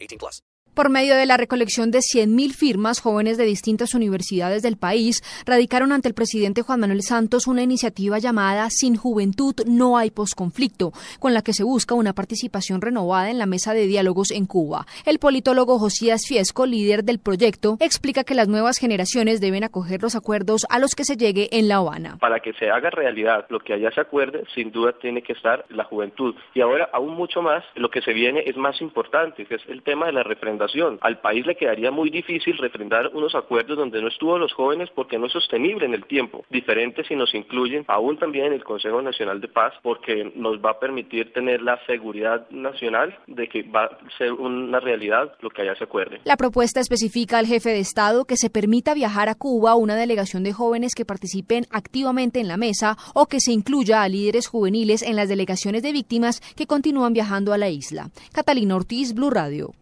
18 plus. Por medio de la recolección de 100.000 firmas, jóvenes de distintas universidades del país radicaron ante el presidente Juan Manuel Santos una iniciativa llamada Sin Juventud no hay posconflicto, con la que se busca una participación renovada en la mesa de diálogos en Cuba. El politólogo Josías Fiesco, líder del proyecto, explica que las nuevas generaciones deben acoger los acuerdos a los que se llegue en La Habana. Para que se haga realidad lo que allá se acuerde, sin duda tiene que estar la juventud. Y ahora, aún mucho más, lo que se viene es más importante, que es el tema de la refrendación. Al país le quedaría muy difícil refrendar unos acuerdos donde no estuvo los jóvenes porque no es sostenible en el tiempo. Diferente si nos incluyen aún también en el Consejo Nacional de Paz porque nos va a permitir tener la seguridad nacional de que va a ser una realidad lo que allá se acuerde. La propuesta especifica al jefe de Estado que se permita viajar a Cuba una delegación de jóvenes que participen activamente en la mesa o que se incluya a líderes juveniles en las delegaciones de víctimas que continúan viajando a la isla. Catalina Ortiz, Blue Radio.